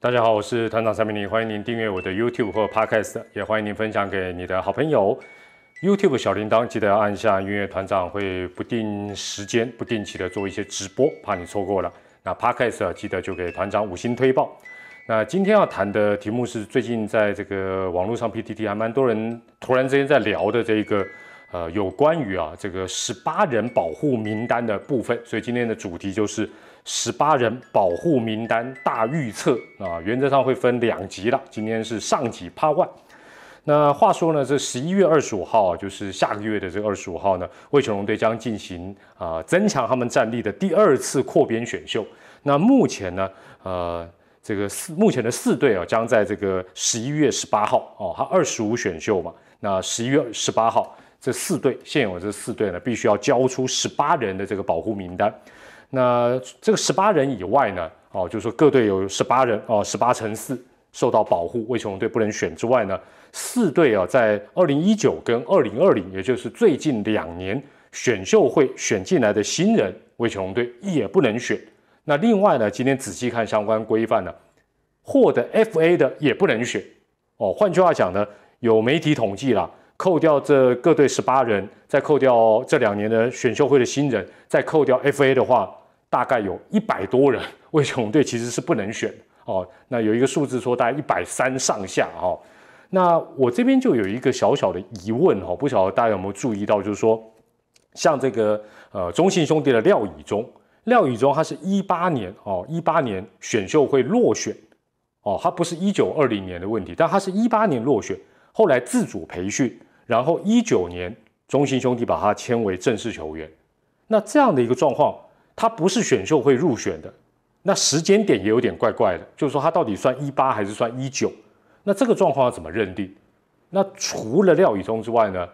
大家好，我是团长三明林，欢迎您订阅我的 YouTube 或 Podcast，也欢迎您分享给你的好朋友。YouTube 小铃铛记得要按下，因为团长会不定时间、不定期的做一些直播，怕你错过了。那 Podcast 记得就给团长五星推报。那今天要谈的题目是最近在这个网络上 PTT 还蛮多人突然之间在聊的这一个，呃，有关于啊这个十八人保护名单的部分，所以今天的主题就是。十八人保护名单大预测啊，原则上会分两集了。今天是上集 Part One。那话说呢，这十一月二十五号，就是下个月的这个二十五号呢，魏全龙队将进行啊增强他们战力的第二次扩编选秀。那目前呢，呃，这个四目前的四队啊，将在这个十一月十八号哦，他二十五选秀嘛，那十一月十八号这四队现有这四队呢，必须要交出十八人的这个保护名单。那这个十八人以外呢？哦，就是说各队有十八人哦，十八乘四受到保护，魏雄队不能选之外呢，四队啊，在二零一九跟二零二零，也就是最近两年选秀会选进来的新人，魏雄队也不能选。那另外呢，今天仔细看相关规范呢，获得 FA 的也不能选。哦，换句话讲呢，有媒体统计啦，扣掉这各队十八人，再扣掉这两年的选秀会的新人，再扣掉 FA 的话。大概有一百多人，魏雄队其实是不能选哦。那有一个数字说大概一百三上下哈。那我这边就有一个小小的疑问哈，不晓得大家有没有注意到，就是说，像这个呃中信兄弟的廖以中，廖以中他是一八年哦，一八年选秀会落选哦，他不是一九二零年的问题，但他是一八年落选，后来自主培训，然后一九年中信兄弟把他签为正式球员，那这样的一个状况。他不是选秀会入选的，那时间点也有点怪怪的，就是说他到底算一八还是算一九？那这个状况要怎么认定？那除了廖宇中之外呢？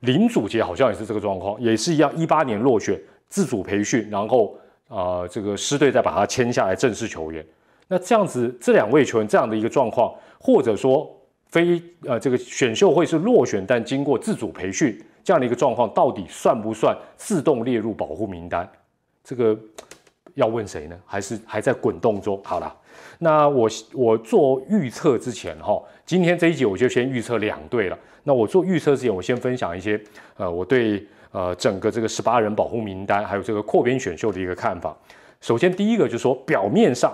林祖杰好像也是这个状况，也是一样，一八年落选，自主培训，然后啊，这个师队再把他签下来正式球员。那这样子，这两位球员这样的一个状况，或者说非呃这个选秀会是落选，但经过自主培训。这样的一个状况到底算不算自动列入保护名单？这个要问谁呢？还是还在滚动中？好了，那我我做预测之前哈，今天这一集我就先预测两队了。那我做预测之前，我先分享一些呃我对呃整个这个十八人保护名单还有这个扩编选秀的一个看法。首先第一个就是说，表面上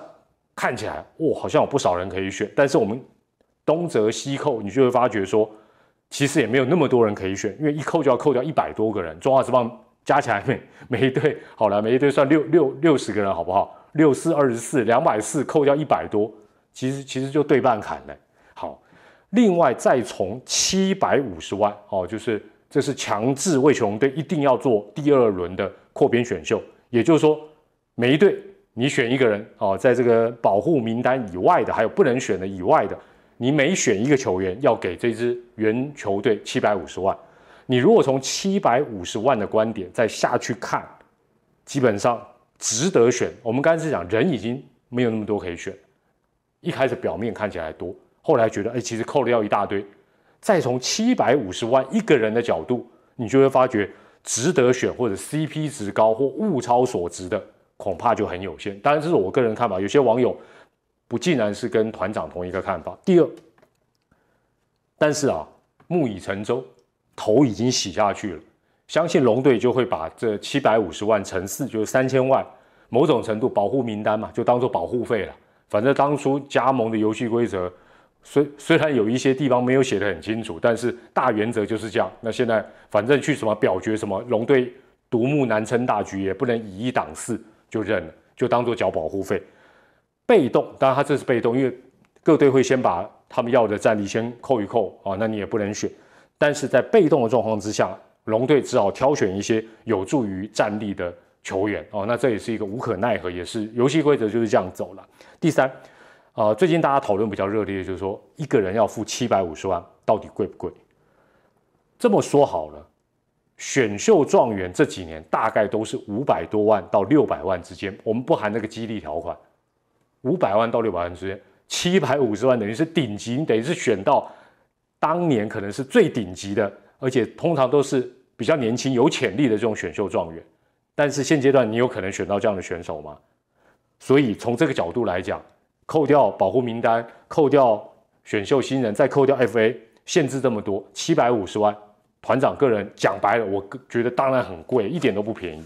看起来哇，好像有不少人可以选，但是我们东折西扣，你就会发觉说。其实也没有那么多人可以选，因为一扣就要扣掉一百多个人。中华职棒加起来每每一队好了，每一队算六六六十个人，好不好？六四二十四，两百四扣掉一百多，其实其实就对半砍了。好，另外再从七百五十万哦，就是这是强制魏雄队一定要做第二轮的扩编选秀，也就是说每一队你选一个人哦，在这个保护名单以外的，还有不能选的以外的。你每选一个球员，要给这支原球队七百五十万。你如果从七百五十万的观点再下去看，基本上值得选。我们刚才是讲人已经没有那么多可以选，一开始表面看起来多，后来觉得哎，其实扣了要一大堆。再从七百五十万一个人的角度，你就会发觉值得选或者 CP 值高或物超所值的，恐怕就很有限。当然，这是我个人看法，有些网友。不竟然是跟团长同一个看法。第二，但是啊，木已成舟，头已经洗下去了，相信龙队就会把这七百五十万乘四，就是三千万，某种程度保护名单嘛，就当做保护费了。反正当初加盟的游戏规则，虽虽然有一些地方没有写得很清楚，但是大原则就是这样。那现在反正去什么表决什么，龙队独木难撑大局，也不能以一挡四，就认了，就当做缴保护费。被动，当然他这是被动，因为各队会先把他们要的战力先扣一扣啊，那你也不能选。但是在被动的状况之下，龙队只好挑选一些有助于战力的球员哦，那这也是一个无可奈何，也是游戏规则就是这样走了。第三，啊，最近大家讨论比较热烈的就是说，一个人要付七百五十万，到底贵不贵？这么说好了，选秀状元这几年大概都是五百多万到六百万之间，我们不含那个激励条款。五百万到六百万之间，七百五十万等于是顶级，你等于是选到当年可能是最顶级的，而且通常都是比较年轻、有潜力的这种选秀状元。但是现阶段你有可能选到这样的选手吗？所以从这个角度来讲，扣掉保护名单，扣掉选秀新人，再扣掉 FA，限制这么多，七百五十万，团长个人讲白了，我觉得当然很贵，一点都不便宜。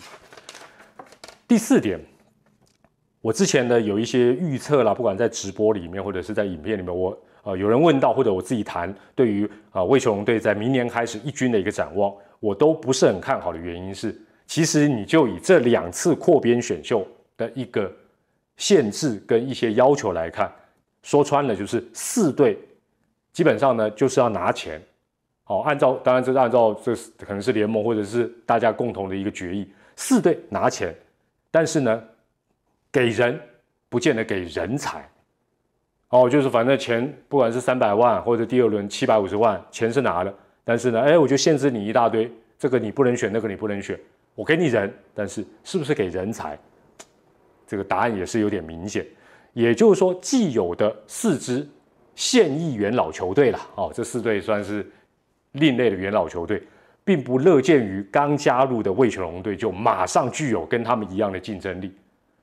第四点，我之前呢有一些预测啦，不管在直播里面或者是在影片里面，我呃有人问到或者我自己谈，对于啊魏球龙队在明年开始一军的一个展望，我都不是很看好的原因是，其实你就以这两次扩编选秀的一个限制跟一些要求来看，说穿了就是四队基本上呢就是要拿钱，好，按照当然这是按照这可能是联盟或者是大家共同的一个决议，四队拿钱。但是呢，给人不见得给人才，哦，就是反正钱不管是三百万或者第二轮七百五十万，钱是拿了，但是呢，哎，我就限制你一大堆，这个你不能选，那个你不能选，我给你人，但是是不是给人才？这个答案也是有点明显，也就是说，既有的四支现役元老球队了，哦，这四队算是另类的元老球队。并不乐见于刚加入的魏全龙队就马上具有跟他们一样的竞争力。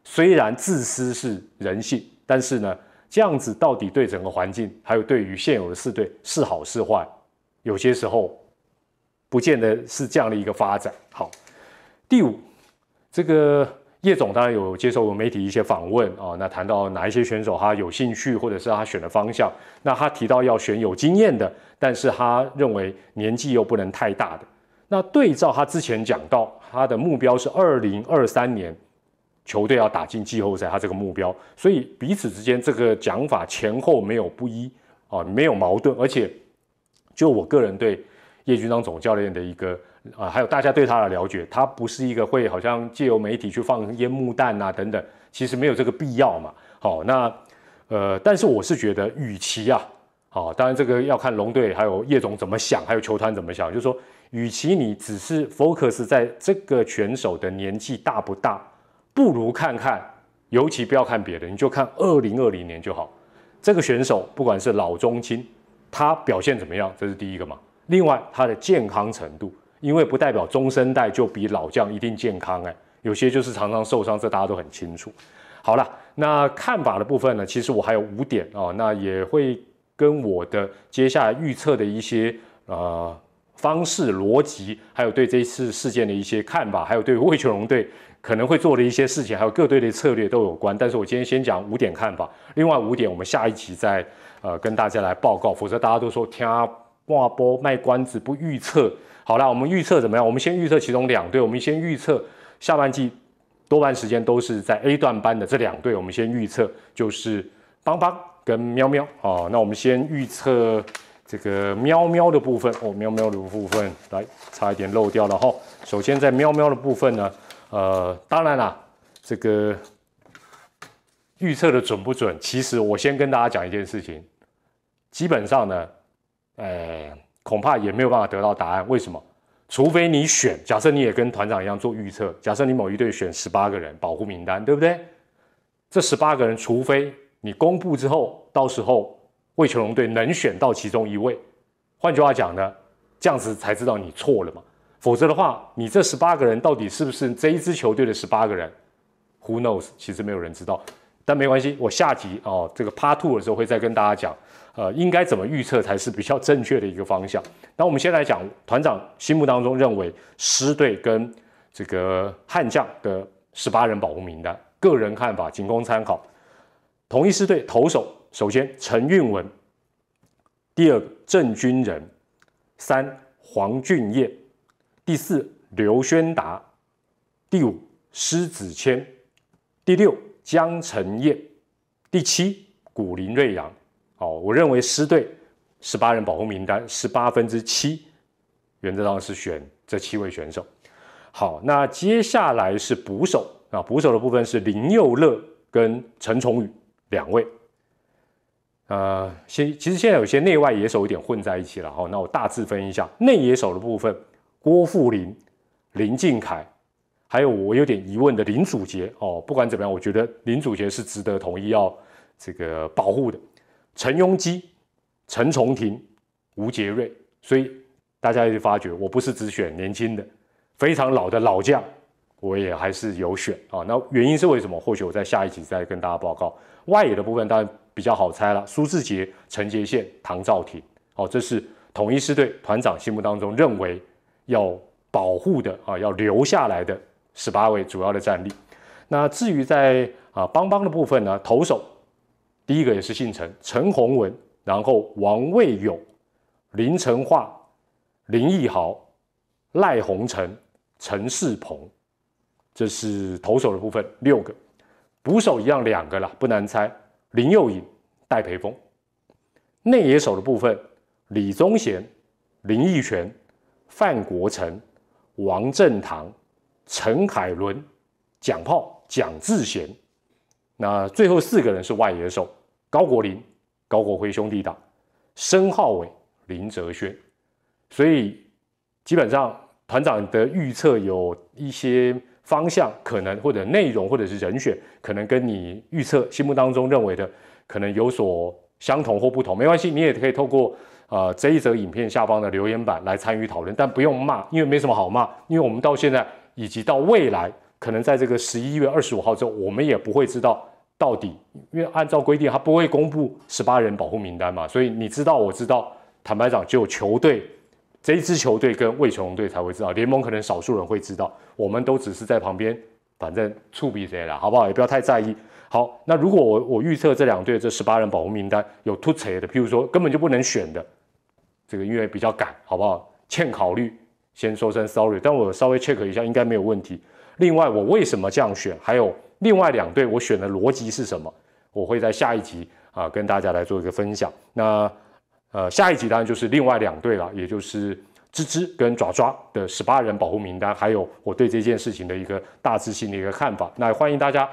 虽然自私是人性，但是呢，这样子到底对整个环境，还有对于现有的四队是好是坏，有些时候不见得是这样的一个发展。好，第五，这个叶总当然有接受媒体一些访问啊，那谈到哪一些选手他有兴趣，或者是他选的方向，那他提到要选有经验的，但是他认为年纪又不能太大的。那对照他之前讲到，他的目标是二零二三年球队要打进季后赛，他这个目标，所以彼此之间这个讲法前后没有不一啊，没有矛盾，而且就我个人对叶军章总教练的一个啊，还有大家对他的了解，他不是一个会好像借由媒体去放烟幕弹啊等等，其实没有这个必要嘛。好，那呃，但是我是觉得，与其啊，好，当然这个要看龙队还有叶总怎么想，还有球团怎么想，就是说。与其你只是 focus 在这个选手的年纪大不大，不如看看，尤其不要看别的，你就看二零二零年就好。这个选手不管是老中青，他表现怎么样，这是第一个嘛。另外他的健康程度，因为不代表中生代就比老将一定健康哎，有些就是常常受伤，这大家都很清楚。好了，那看法的部分呢，其实我还有五点哦，那也会跟我的接下来预测的一些呃。方式、逻辑，还有对这次事件的一些看法，还有对魏球龙队可能会做的一些事情，还有各队的策略都有关。但是我今天先讲五点看法，另外五点我们下一集再呃跟大家来报告，否则大家都说听挂波卖关子不预测。好了，我们预测怎么样？我们先预测其中两队，我们先预测下半季多半时间都是在 A 段班的这两队，我们先预测就是邦邦跟喵喵哦。那我们先预测。这个喵喵的部分哦，喵喵的部分来，差一点漏掉了哈。首先在喵喵的部分呢，呃，当然啦，这个预测的准不准？其实我先跟大家讲一件事情，基本上呢，呃，恐怕也没有办法得到答案。为什么？除非你选，假设你也跟团长一样做预测，假设你某一队选十八个人保护名单，对不对？这十八个人，除非你公布之后，到时候。魏球龙队能选到其中一位，换句话讲呢，这样子才知道你错了嘛。否则的话，你这十八个人到底是不是这一支球队的十八个人？Who knows？其实没有人知道。但没关系，我下集哦，这个 Part Two 的时候会再跟大家讲，呃，应该怎么预测才是比较正确的一个方向。那我们先来讲团长心目当中认为狮队跟这个悍将的十八人保护名单，个人看法仅供参考。同一狮队投手。首先，陈运文；第二个，郑军仁；三，黄俊彦；第四，刘轩达；第五，施子谦；第六，江承彦；第七，古林瑞阳。好，我认为师队十八人保护名单十八分之七，原则上是选这七位选手。好，那接下来是捕手。啊，捕手的部分是林佑乐跟陈崇宇两位。呃，现其实现在有些内外野手有点混在一起了哈。那我大致分一下内野手的部分，郭富林、林敬凯，还有我有点疑问的林祖杰哦。不管怎么样，我觉得林祖杰是值得统一要这个保护的。陈庸基、陈重廷、吴杰瑞，所以大家也发觉我不是只选年轻的，非常老的老将我也还是有选啊。那原因是为什么？或许我在下一集再跟大家报告。外野的部分当然比较好猜了，苏志杰、陈杰宪、唐兆廷，哦，这是统一师队团长心目当中认为要保护的啊，要留下来的十八位主要的战力。那至于在啊邦邦的部分呢，投手第一个也是姓陈，陈宏文，然后王卫勇、林成化、林奕豪、赖鸿成、陈世鹏，这是投手的部分六个。捕手一样两个了，不难猜。林佑颖、戴培峰。内野手的部分，李宗贤、林奕泉、范国成、王振堂、陈海伦、蒋炮、蒋志贤。那最后四个人是外野手，高国林、高国辉兄弟党，申浩伟、林哲轩。所以基本上团长的预测有一些。方向可能或者内容或者是人选，可能跟你预测心目当中认为的可能有所相同或不同，没关系，你也可以透过呃这一则影片下方的留言板来参与讨论，但不用骂，因为没什么好骂，因为我们到现在以及到未来，可能在这个十一月二十五号之后，我们也不会知道到底，因为按照规定，他不会公布十八人保护名单嘛，所以你知道，我知道，坦白讲，只有球队。这一支球队跟魏琼队才会知道，联盟可能少数人会知道，我们都只是在旁边，反正触笔谁了，好不好？也不要太在意。好，那如果我我预测这两队这十八人保护名单有突锤的，譬如说根本就不能选的，这个因为比较赶，好不好？欠考虑，先说声 sorry。但我稍微 check 一下，应该没有问题。另外，我为什么这样选？还有另外两队我选的逻辑是什么？我会在下一集啊跟大家来做一个分享。那。呃，下一集当然就是另外两队了，也就是吱吱跟爪爪的十八人保护名单，还有我对这件事情的一个大致性的一个看法。那欢迎大家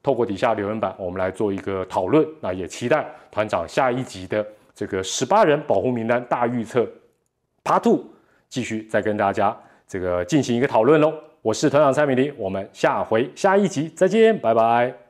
透过底下留言板，我们来做一个讨论。那也期待团长下一集的这个十八人保护名单大预测 Part Two，继续再跟大家这个进行一个讨论喽。我是团长蔡美玲，我们下回下一集再见，拜拜。